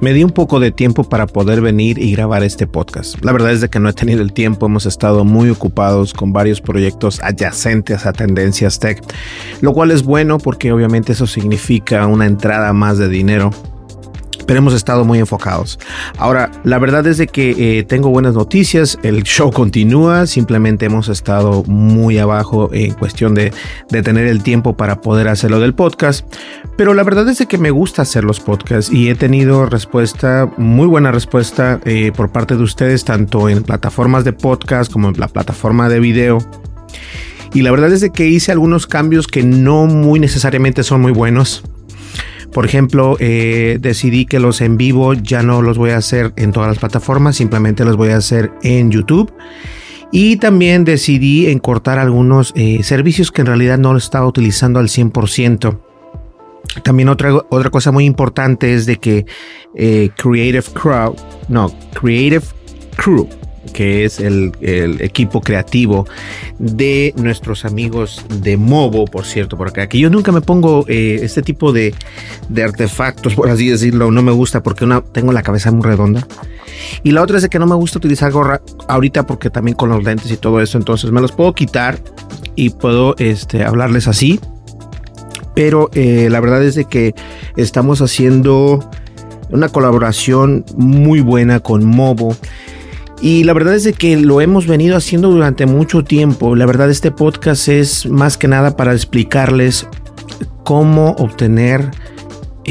Me di un poco de tiempo para poder venir y grabar este podcast. La verdad es de que no he tenido el tiempo, hemos estado muy ocupados con varios proyectos adyacentes a tendencias tech, lo cual es bueno porque obviamente eso significa una entrada más de dinero pero hemos estado muy enfocados. Ahora, la verdad es de que eh, tengo buenas noticias, el show continúa, simplemente hemos estado muy abajo en cuestión de, tener el tiempo para poder hacerlo del podcast, pero la verdad es de que me gusta hacer los podcasts y he tenido respuesta, muy buena respuesta eh, por parte de ustedes, tanto en plataformas de podcast como en la plataforma de video. Y la verdad es de que hice algunos cambios que no muy necesariamente son muy buenos. Por ejemplo, eh, decidí que los en vivo ya no los voy a hacer en todas las plataformas, simplemente los voy a hacer en YouTube. Y también decidí en cortar algunos eh, servicios que en realidad no estaba utilizando al 100%. También otra, otra cosa muy importante es de que eh, Creative Crew, no, Creative Crew, que es el, el, equipo creativo de nuestros amigos de Movo, por cierto, por acá, que yo nunca me pongo eh, este tipo de, de, artefactos, por así decirlo, no me gusta porque tengo la cabeza muy redonda. Y la otra es de que no me gusta utilizar gorra ahorita porque también con los lentes y todo eso, entonces me los puedo quitar y puedo este, hablarles así. Pero eh, la verdad es de que estamos haciendo una colaboración muy buena con Movo. Y la verdad es de que lo hemos venido haciendo durante mucho tiempo. La verdad este podcast es más que nada para explicarles cómo obtener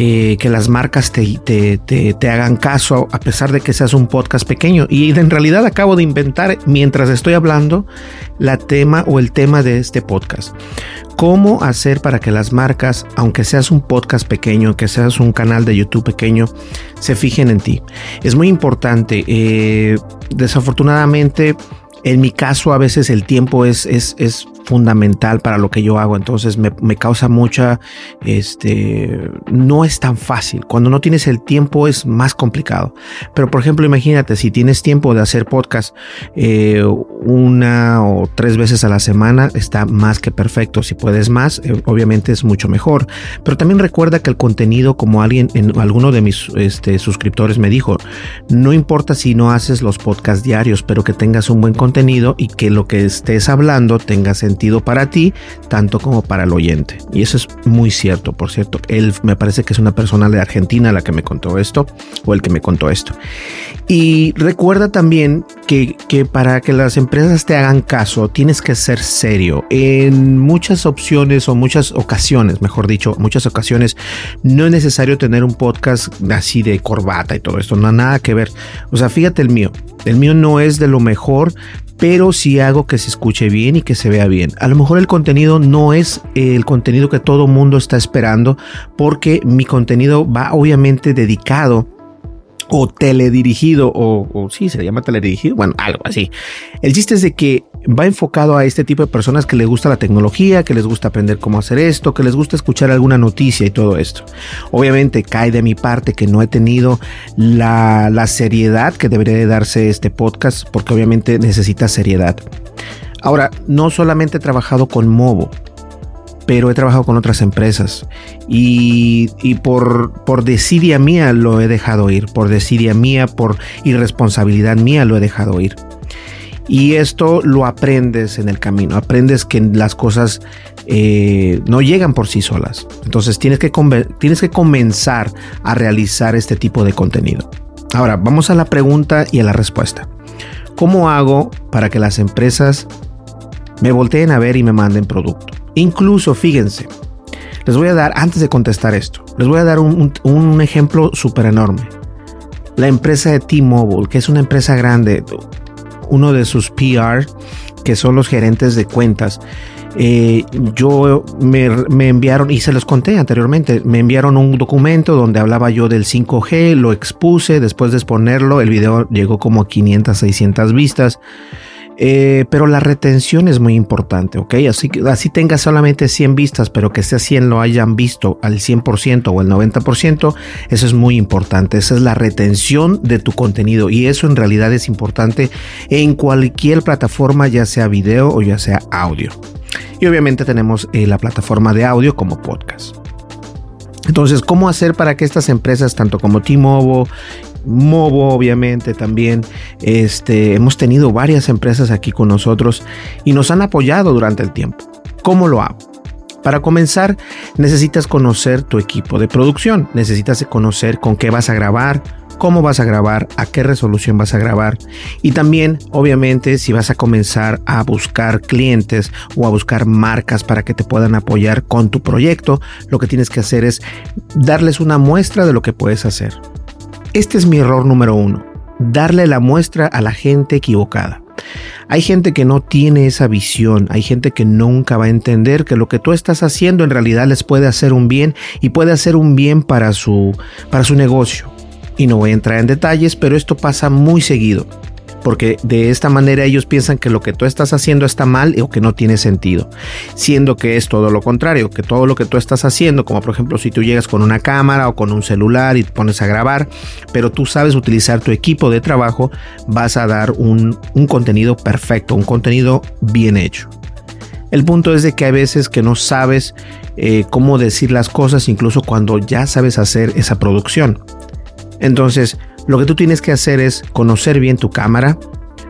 eh, que las marcas te, te, te, hagan caso a pesar de que seas un podcast pequeño. Y en realidad acabo de inventar mientras estoy hablando la tema o el tema de este podcast. ¿Cómo hacer para que las marcas, aunque seas un podcast pequeño, que seas un canal de YouTube pequeño, se fijen en ti? Es muy importante. Eh, desafortunadamente, en mi caso, a veces el tiempo es, es fundamental para lo que yo hago. Entonces me, causa mucha, este, no es tan fácil. Cuando no tienes el tiempo es más complicado. Pero por ejemplo, imagínate, si tienes tiempo de hacer podcast eh, una o tres veces a la semana, está más que perfecto. Si puedes más, eh, obviamente es mucho mejor. Pero también recuerda que el contenido, como alguien, en alguno de mis este, suscriptores me dijo, no importa si no haces los podcasts diarios, pero que tengas un buen contenido y que lo que estés hablando tenga sentido para ti, tanto como para el oyente. Y eso es muy cierto, por cierto. Él me parece que es una persona de Argentina la que me contó esto, o el que me contó esto. Y recuerda también que, que para que las empresas te hagan caso, tienes que ser serio. En muchas opciones o muchas ocasiones, mejor dicho, muchas ocasiones, no es necesario tener un podcast así de corbata y todo esto, no nada que ver. O sea, fíjate el mío. El mío no es de lo mejor, pero sí hago que se escuche bien y que se vea bien. A lo mejor el contenido no es el contenido que todo mundo está esperando porque mi contenido va obviamente dedicado o teledirigido o, o sí, se llama teledirigido, bueno, algo así. El chiste es de que va enfocado a este tipo de personas que les gusta la tecnología, que les gusta aprender cómo hacer esto, que les gusta escuchar alguna noticia y todo esto. Obviamente cae de mi parte que no he tenido la, la seriedad que debería de darse este podcast porque obviamente necesita seriedad. Ahora, no solamente he trabajado con Movo, pero he trabajado con otras empresas y, y, por, por desidia mía lo he dejado ir, por desidia mía, por irresponsabilidad mía lo he dejado ir. Y esto lo aprendes en el camino, aprendes que las cosas eh, no llegan por sí solas. Entonces tienes que, tienes que comenzar a realizar este tipo de contenido. Ahora, vamos a la pregunta y a la respuesta. ¿Cómo hago para que las empresas me volteen a ver y me manden producto? Incluso, fíjense, les voy a dar, antes de contestar esto, les voy a dar un, un ejemplo súper enorme. La empresa de T-Mobile, que es una empresa grande, uno de sus PR, que son los gerentes de cuentas, eh, yo me, me, enviaron, y se los conté anteriormente, me enviaron un documento donde hablaba yo del 5G, lo expuse, después de exponerlo, el video llegó como a 500, 600 vistas. Eh, pero la retención es muy importante, ¿ok? Así, así tengas solamente 100 vistas, pero que ese 100 lo hayan visto al 100% o el 90%, eso es muy importante. Esa es la retención de tu contenido y eso en realidad es importante en cualquier plataforma, ya sea video o ya sea audio. Y obviamente tenemos eh, la plataforma de audio como podcast. Entonces, ¿cómo hacer para que estas empresas, tanto como T-Mobile Movo, obviamente también. Este, hemos tenido varias empresas aquí con nosotros y nos han apoyado durante el tiempo. ¿Cómo lo hago? Para comenzar, necesitas conocer tu equipo de producción, necesitas conocer con qué vas a grabar, cómo vas a grabar, a qué resolución vas a grabar y también, obviamente, si vas a comenzar a buscar clientes o a buscar marcas para que te puedan apoyar con tu proyecto, lo que tienes que hacer es darles una muestra de lo que puedes hacer. Este es mi error número uno, darle la muestra a la gente equivocada. Hay gente que no tiene esa visión, hay gente que nunca va a entender que lo que tú estás haciendo en realidad les puede hacer un bien y puede hacer un bien para su, para su negocio. Y no voy a entrar en detalles, pero esto pasa muy seguido porque de esta manera ellos piensan que lo que tú estás haciendo está mal o que no tiene sentido, siendo que es todo lo contrario, que todo lo que tú estás haciendo, como por ejemplo si tú llegas con una cámara o con un celular y te pones a grabar, pero tú sabes utilizar tu equipo de trabajo, vas a dar un, contenido perfecto, un contenido bien hecho. El punto es de que hay veces que no sabes eh, cómo decir las cosas, incluso cuando ya sabes hacer esa producción. Entonces, lo que tú tienes que hacer es conocer bien tu cámara,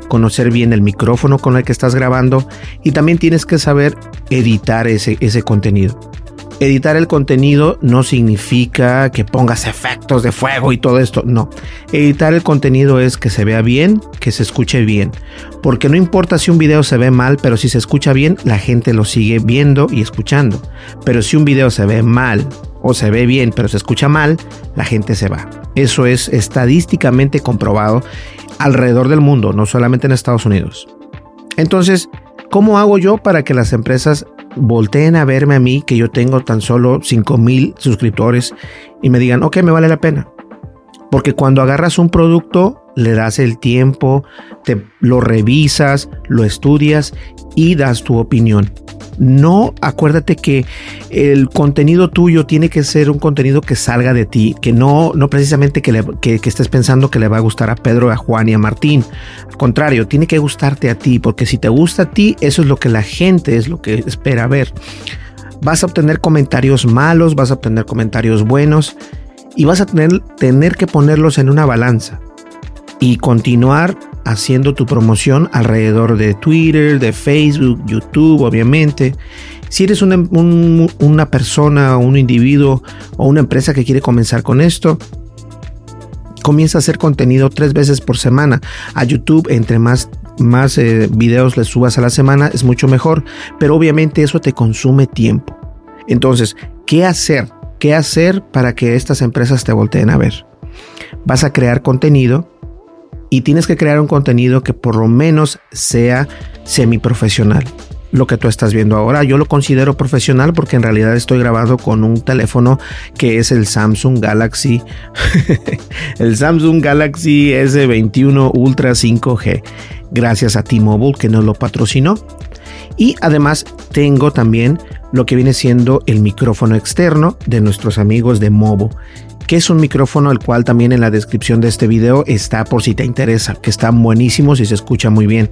conocer bien el micrófono con el que estás grabando y también tienes que saber editar ese, ese contenido. Editar el contenido no significa que pongas efectos de fuego y todo esto, no. Editar el contenido es que se vea bien, que se escuche bien. Porque no importa si un video se ve mal, pero si se escucha bien, la gente lo sigue viendo y escuchando. Pero si un video se ve mal o se ve bien, pero se escucha mal, la gente se va. Eso es estadísticamente comprobado alrededor del mundo, no solamente en Estados Unidos. Entonces, ¿cómo hago yo para que las empresas volteen a verme a mí, que yo tengo tan solo 5 mil suscriptores, y me digan, ok, me vale la pena? Porque cuando agarras un producto, le das el tiempo, te lo revisas, lo estudias y das tu opinión. No, acuérdate que el contenido tuyo tiene que ser un contenido que salga de ti, que no, no precisamente que, estés pensando que le va a gustar a Pedro, a Juan y a Martín. Al contrario, tiene que gustarte a ti, porque si te gusta a ti, eso es lo que la gente es lo que espera ver. Vas a obtener comentarios malos, vas a obtener comentarios buenos y vas a tener, tener que ponerlos en una balanza y continuar haciendo tu promoción alrededor de Twitter, de Facebook, YouTube, obviamente. Si eres una, una persona, un individuo o una empresa que quiere comenzar con esto, comienza a hacer contenido tres veces por semana. A YouTube, entre más, más eh, videos le subas a la semana, es mucho mejor, pero obviamente eso te consume tiempo. Entonces, ¿qué hacer? ¿Qué hacer para que estas empresas te volteen a ver? Vas a crear contenido y tienes que crear un contenido que por lo menos sea semiprofesional. Lo que tú estás viendo ahora, yo lo considero profesional porque en realidad estoy grabando con un teléfono que es el Samsung Galaxy, el Samsung Galaxy S21 Ultra 5G, gracias a T-Mobile que nos lo patrocinó. Y además tengo también lo que viene siendo el micrófono externo de nuestros amigos de Movo que es un micrófono el cual también en la descripción de este video está por si te interesa, que están buenísimos y se escucha muy bien.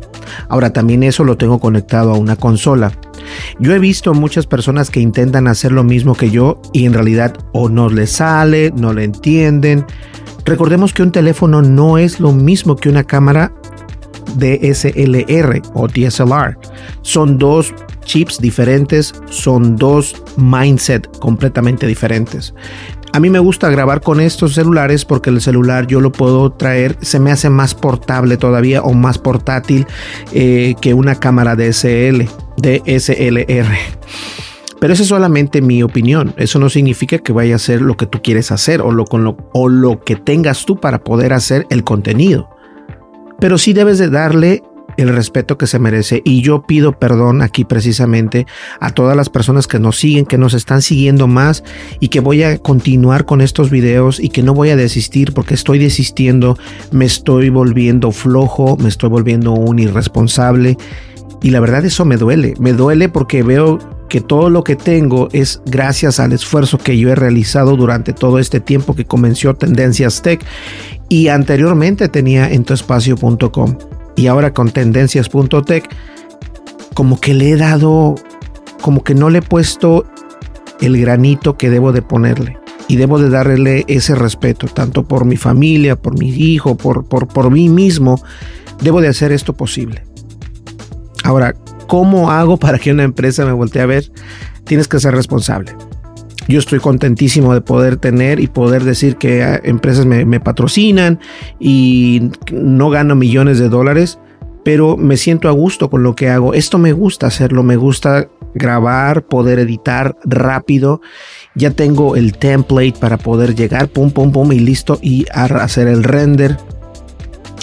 Ahora también eso lo tengo conectado a una consola. Yo he visto muchas personas que intentan hacer lo mismo que yo y en realidad o no les sale, no le entienden. Recordemos que un teléfono no es lo mismo que una cámara DSLR o DSLR. Son dos chips diferentes, son dos mindset completamente diferentes. A mí me gusta grabar con estos celulares porque el celular yo lo puedo traer, se me hace más portable todavía o más portátil eh, que una cámara DSL, DSLR. Pero eso es solamente mi opinión. Eso no significa que vaya a ser lo que tú quieres hacer o lo, con lo, o lo que tengas tú para poder hacer el contenido. Pero sí debes de darle el respeto que se merece. Y yo pido perdón aquí precisamente a todas las personas que nos siguen, que nos están siguiendo más y que voy a continuar con estos videos y que no voy a desistir porque estoy desistiendo, me estoy volviendo flojo, me estoy volviendo un irresponsable. Y la verdad eso me duele, me duele porque veo que todo lo que tengo es gracias al esfuerzo que yo he realizado durante todo este tiempo que comenzó Tendencias Tech y anteriormente tenía en y ahora con tendencias.tech, como que le he dado, como que no le he puesto el granito que debo de ponerle. Y debo de darle ese respeto, tanto por mi familia, por mi hijo, por, por, por mí mismo. Debo de hacer esto posible. Ahora, ¿cómo hago para que una empresa me voltee a ver? Tienes que ser responsable. Yo estoy contentísimo de poder tener y poder decir que ah, empresas me, patrocinan y no gano millones de dólares, pero me siento a gusto con lo que hago. Esto me gusta hacerlo, me gusta grabar, poder editar rápido. Ya tengo el template para poder llegar, pum, pum, pum, y listo, y hacer el render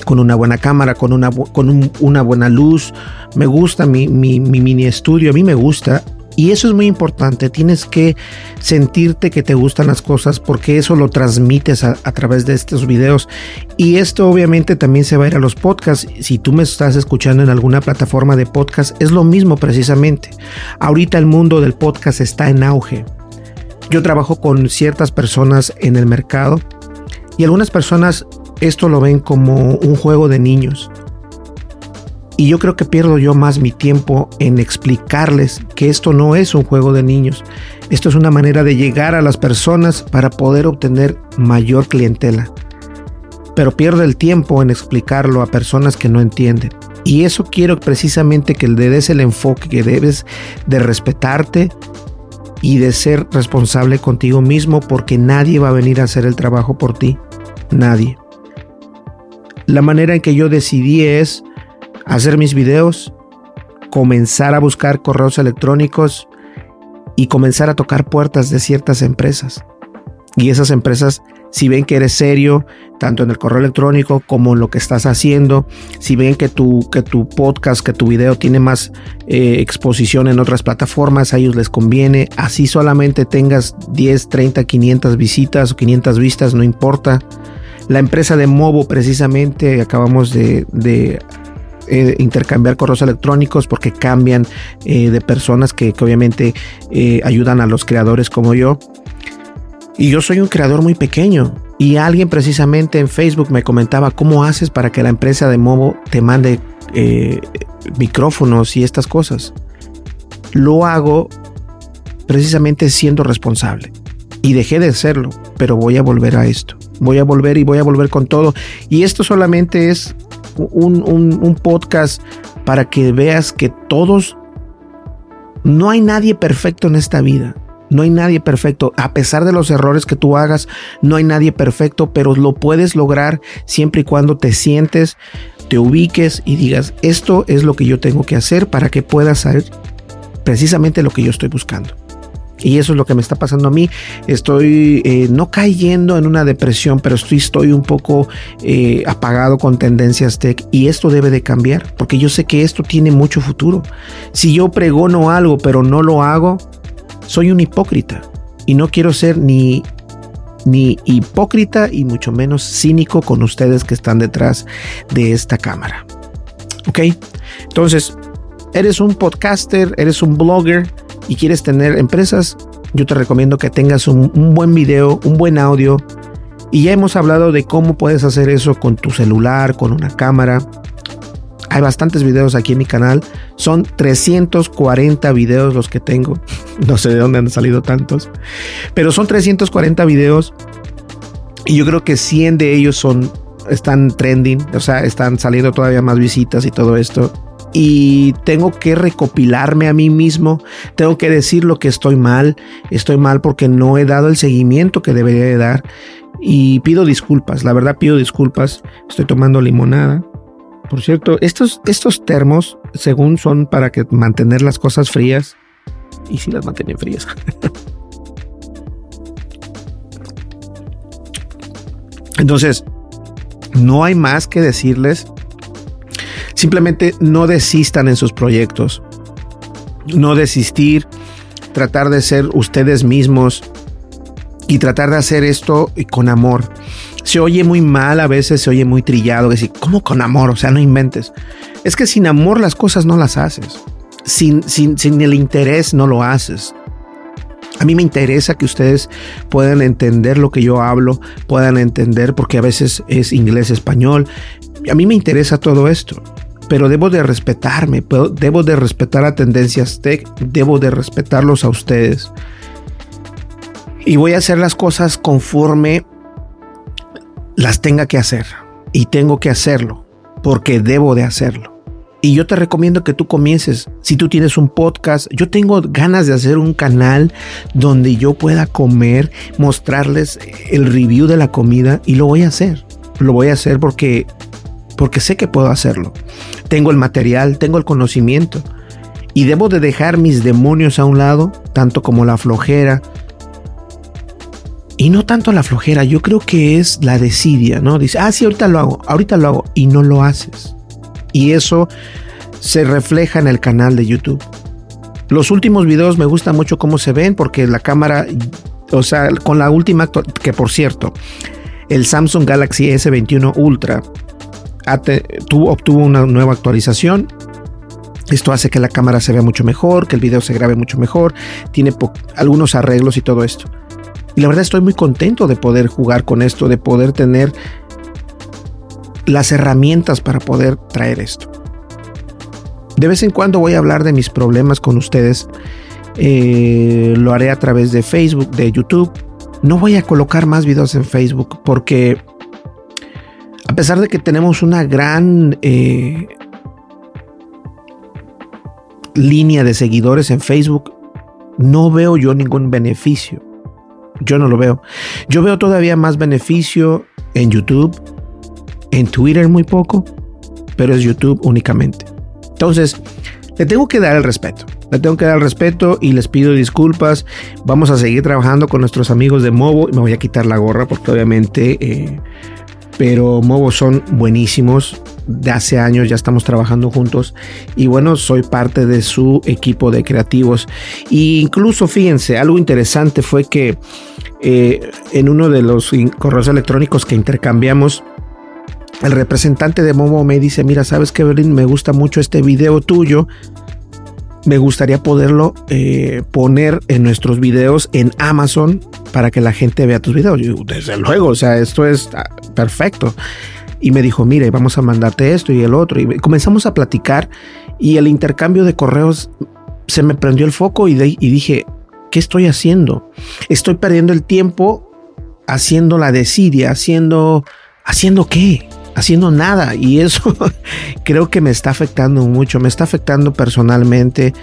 con una buena cámara, con una, con una buena luz. Me gusta mi, mi, mi mini estudio, a mí me gusta y eso es muy importante, tienes que sentirte que te gustan las cosas porque eso lo transmites a, través de estos videos. Y esto obviamente también se va a ir a los podcasts. Si tú me estás escuchando en alguna plataforma de podcast, es lo mismo precisamente. Ahorita el mundo del podcast está en auge. Yo trabajo con ciertas personas en el mercado y algunas personas esto lo ven como un juego de niños. Y yo creo que pierdo yo más mi tiempo en explicarles que esto no es un juego de niños. Esto es una manera de llegar a las personas para poder obtener mayor clientela. Pero pierdo el tiempo en explicarlo a personas que no entienden. Y eso quiero precisamente que le des el enfoque que debes de respetarte y de ser responsable contigo mismo porque nadie va a venir a hacer el trabajo por ti. Nadie. La manera en que yo decidí es hacer mis videos, comenzar a buscar correos electrónicos y comenzar a tocar puertas de ciertas empresas. Y esas empresas, si ven que eres serio, tanto en el correo electrónico como en lo que estás haciendo, si ven que tu, que tu podcast, que tu video tiene más eh, exposición en otras plataformas, a ellos les conviene. Así solamente tengas 10, 30, 500 visitas o 500 vistas, no importa. La empresa de Movo, precisamente, acabamos de eh, intercambiar correos electrónicos porque cambian eh, de personas que, obviamente eh, ayudan a los creadores como yo. Y yo soy un creador muy pequeño. Y alguien precisamente en Facebook me comentaba cómo haces para que la empresa de Movo te mande micrófonos y estas cosas. Lo hago precisamente siendo responsable. Y dejé de serlo, pero voy a volver a esto. Voy a volver y voy a volver con todo. Y esto solamente es un, podcast para que veas que todos, no hay nadie perfecto en esta vida. No hay nadie perfecto. A pesar de los errores que tú hagas, no hay nadie perfecto, pero lo puedes lograr siempre y cuando te sientes, te ubiques y digas, esto es lo que yo tengo que hacer para que puedas saber precisamente lo que yo estoy buscando. Y eso es lo que me está pasando a mí. Estoy eh, no cayendo en una depresión, pero estoy, estoy un poco eh, apagado con tendencias tech. Y esto debe de cambiar, porque yo sé que esto tiene mucho futuro. Si yo pregono algo, pero no lo hago, soy un hipócrita. Y no quiero ser ni, ni hipócrita y mucho menos cínico con ustedes que están detrás de esta cámara. ¿Ok? Entonces, eres un podcaster, eres un blogger y quieres tener empresas, yo te recomiendo que tengas un, buen video, un buen audio, Y ya hemos hablado de cómo puedes hacer eso con tu celular, con una cámara. Hay bastantes videos aquí en mi canal. Son 340 videos los que tengo. No sé de dónde han salido tantos. Pero son 340 videos. Y yo creo que 100 de ellos son están trending, o sea, están saliendo todavía más visitas y todo esto. Y tengo que recopilarme a mí mismo, tengo que decir lo que estoy mal, estoy mal porque no he dado el seguimiento que debería de dar. Y pido disculpas, la verdad pido disculpas, estoy tomando limonada. Por cierto, estos, estos termos, según son para que mantener las cosas frías, y si las mantienen frías. Entonces, no hay más que decirles. Simplemente no desistan en sus proyectos. No desistir, tratar de ser ustedes mismos y tratar de hacer esto con amor. Se oye muy mal, a veces se oye muy trillado, decir, ¿cómo con amor? O sea, no inventes. Es que sin amor las cosas no las haces. Sin, sin, sin el interés no lo haces. A mí me interesa que ustedes puedan entender lo que yo hablo, puedan entender, porque a veces es inglés, español. A mí me interesa todo esto, pero debo de respetarme, debo de respetar a Tendencias Tech, debo de respetarlos a ustedes. Y voy a hacer las cosas conforme las tenga que hacer. Y tengo que hacerlo, porque debo de hacerlo. Y yo te recomiendo que tú comiences. Si tú tienes un podcast, yo tengo ganas de hacer un canal donde yo pueda comer, mostrarles el review de la comida y lo voy a hacer. Lo voy a hacer porque porque sé que puedo hacerlo. Tengo el material, tengo el conocimiento y debo de dejar mis demonios a un lado, tanto como la flojera. Y no tanto la flojera, yo creo que es la desidia, ¿no? Dice, ah, sí, ahorita lo hago, ahorita lo hago, y no lo haces. Y eso se refleja en el canal de YouTube. Los últimos videos me gusta mucho cómo se ven porque la cámara, o sea, con la última, que por cierto, el Samsung Galaxy S21 Ultra tuvo, obtuvo una nueva actualización. Esto hace que la cámara se vea mucho mejor, que el video se grabe mucho mejor, tiene algunos arreglos y todo esto. Y la verdad estoy muy contento de poder jugar con esto, de poder tener las herramientas para poder traer esto. De vez en cuando voy a hablar de mis problemas con ustedes. Eh, lo haré a través de Facebook, de YouTube. No voy a colocar más videos en Facebook porque a pesar de que tenemos una gran eh, línea de seguidores en Facebook, no veo yo ningún beneficio. Yo no lo veo. Yo veo todavía más beneficio en YouTube en Twitter muy poco, pero es YouTube únicamente. Entonces, le tengo que dar el respeto. Le tengo que dar el respeto y les pido disculpas. Vamos a seguir trabajando con nuestros amigos de Movo. Me voy a quitar la gorra porque obviamente... Eh, pero Movo son buenísimos. De hace años ya estamos trabajando juntos y bueno, soy parte de su equipo de creativos. E incluso fíjense, algo interesante fue que eh, en uno de los correos electrónicos que intercambiamos, el representante de Momo me dice, mira, sabes que Berlín, me gusta mucho este video tuyo. Me gustaría poderlo eh, poner en nuestros videos en Amazon para que la gente vea tus videos. Yo, desde luego, o sea, esto es ah, perfecto. Y me dijo, mire, vamos a mandarte esto y el otro. Y comenzamos a platicar y el intercambio de correos se me prendió el foco y, y dije, ¿qué estoy haciendo? Estoy perdiendo el tiempo haciendo la desidia, haciendo, haciendo qué? Haciendo nada. Y eso creo que me está afectando mucho, me está afectando personalmente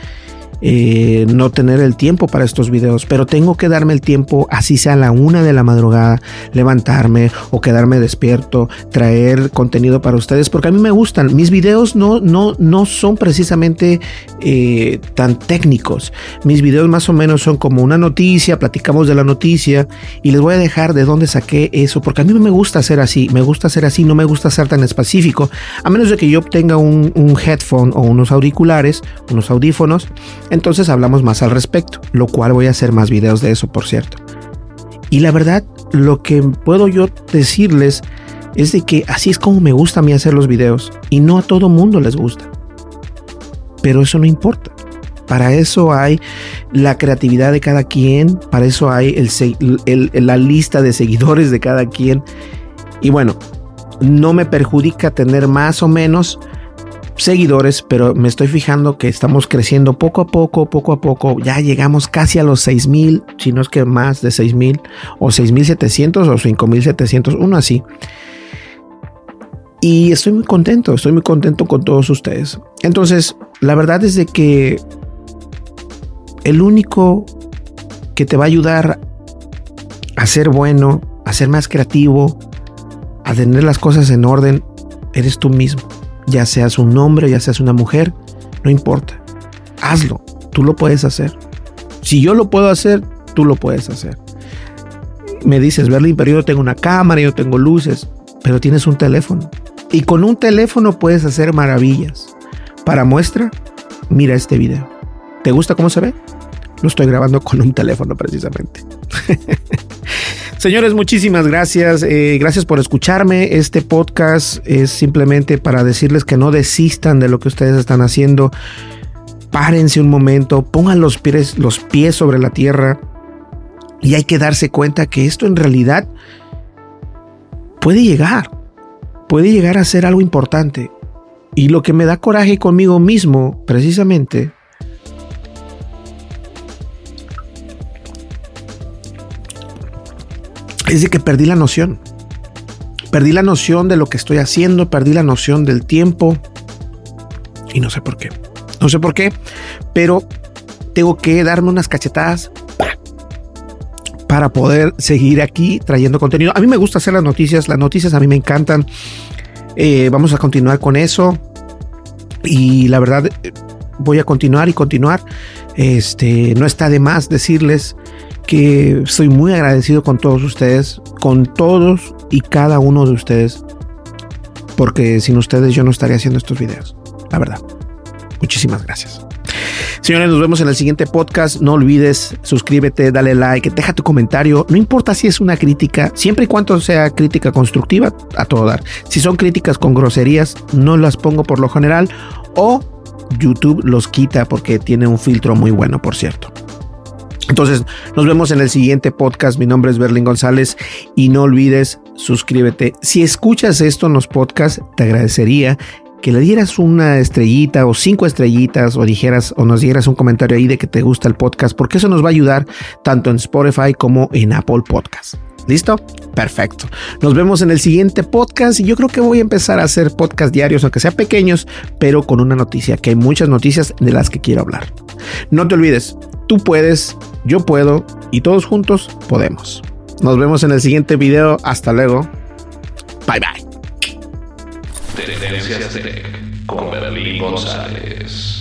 eh, no tener el tiempo para estos videos, pero tengo que darme el tiempo, así sea a la una de la madrugada, levantarme o quedarme despierto, traer contenido para ustedes, porque a mí me gustan. Mis videos no, no, no son precisamente eh, tan técnicos. Mis videos más o menos son como una noticia, platicamos de la noticia y les voy a dejar de dónde saqué eso, porque a mí me gusta hacer así, me gusta hacer así, no me gusta ser tan específico, a menos de que yo obtenga un, un headphone o unos auriculares, unos audífonos entonces hablamos más al respecto, lo cual voy a hacer más videos de eso, por cierto. Y la verdad, lo que puedo yo decirles es de que así es como me gusta a mí hacer los videos y no a todo mundo les gusta. Pero eso no importa, Para eso hay la creatividad de cada quien, para eso hay la lista de seguidores de cada quien. Y bueno, no me perjudica tener más o menos seguidores, pero me estoy fijando que estamos creciendo poco a poco, poco a poco. Ya llegamos casi a los 6 mil, si no es que más de 6 mil, o 6700 o 5700, uno así. Y estoy muy contento, estoy muy contento con todos ustedes. Entonces, la verdad es de que el único que te va a ayudar a ser bueno, a ser más creativo, a tener las cosas en orden, eres tú mismo ya seas un hombre, ya seas una mujer, no importa. Hazlo, tú lo puedes hacer. Si yo lo puedo hacer, tú lo puedes hacer. Me dices, Berlín, pero yo tengo una cámara, yo tengo luces, pero tienes un teléfono. Y con un teléfono puedes hacer maravillas. Para muestra, mira este video. ¿Te gusta cómo se ve? Lo estoy grabando con un teléfono precisamente. Señores, muchísimas gracias. Eh, gracias por escucharme. Este podcast es simplemente para decirles que no desistan de lo que ustedes están haciendo. Párense un momento, pongan los pies, los pies sobre la tierra y hay que darse cuenta que esto en realidad puede llegar, puede llegar a ser algo importante. Y lo que me da coraje conmigo mismo, precisamente, es de que perdí la noción. Perdí la noción de lo que estoy haciendo, perdí la noción del tiempo. Y no sé por qué. No sé por qué, pero tengo que darme unas cachetadas para poder seguir aquí trayendo contenido. A mí me gusta hacer las noticias, las noticias a mí me encantan. Eh, vamos a continuar con eso. Y la verdad, voy a continuar y continuar. Este, no está de más decirles que soy muy agradecido con todos ustedes, con todos y cada uno de ustedes, porque sin ustedes yo no estaría haciendo estos videos, la verdad. Muchísimas gracias. Señores, nos vemos en el siguiente podcast. No olvides, suscríbete, dale like, deja tu comentario. No importa si es una crítica, siempre y cuando sea crítica constructiva, a todo dar. Si son críticas con groserías, no las pongo por lo general o YouTube los quita porque tiene un filtro muy bueno, por cierto. Entonces, nos vemos en el siguiente podcast. Mi nombre es Berlín González y no olvides suscríbete. Si escuchas esto en los podcasts, te agradecería que le dieras una estrellita o cinco estrellitas o dijeras o nos dieras un comentario ahí de que te gusta el podcast, porque eso nos va a ayudar tanto en Spotify como en Apple Podcast. ¿Listo? Perfecto. Nos vemos en el siguiente podcast y yo creo que voy a empezar a hacer podcast diarios, aunque sean pequeños, pero con una noticia, que hay muchas noticias de las que quiero hablar. No te olvides, tú puedes, yo puedo y todos juntos podemos. Nos vemos en el siguiente video. Hasta luego. Bye bye. con González.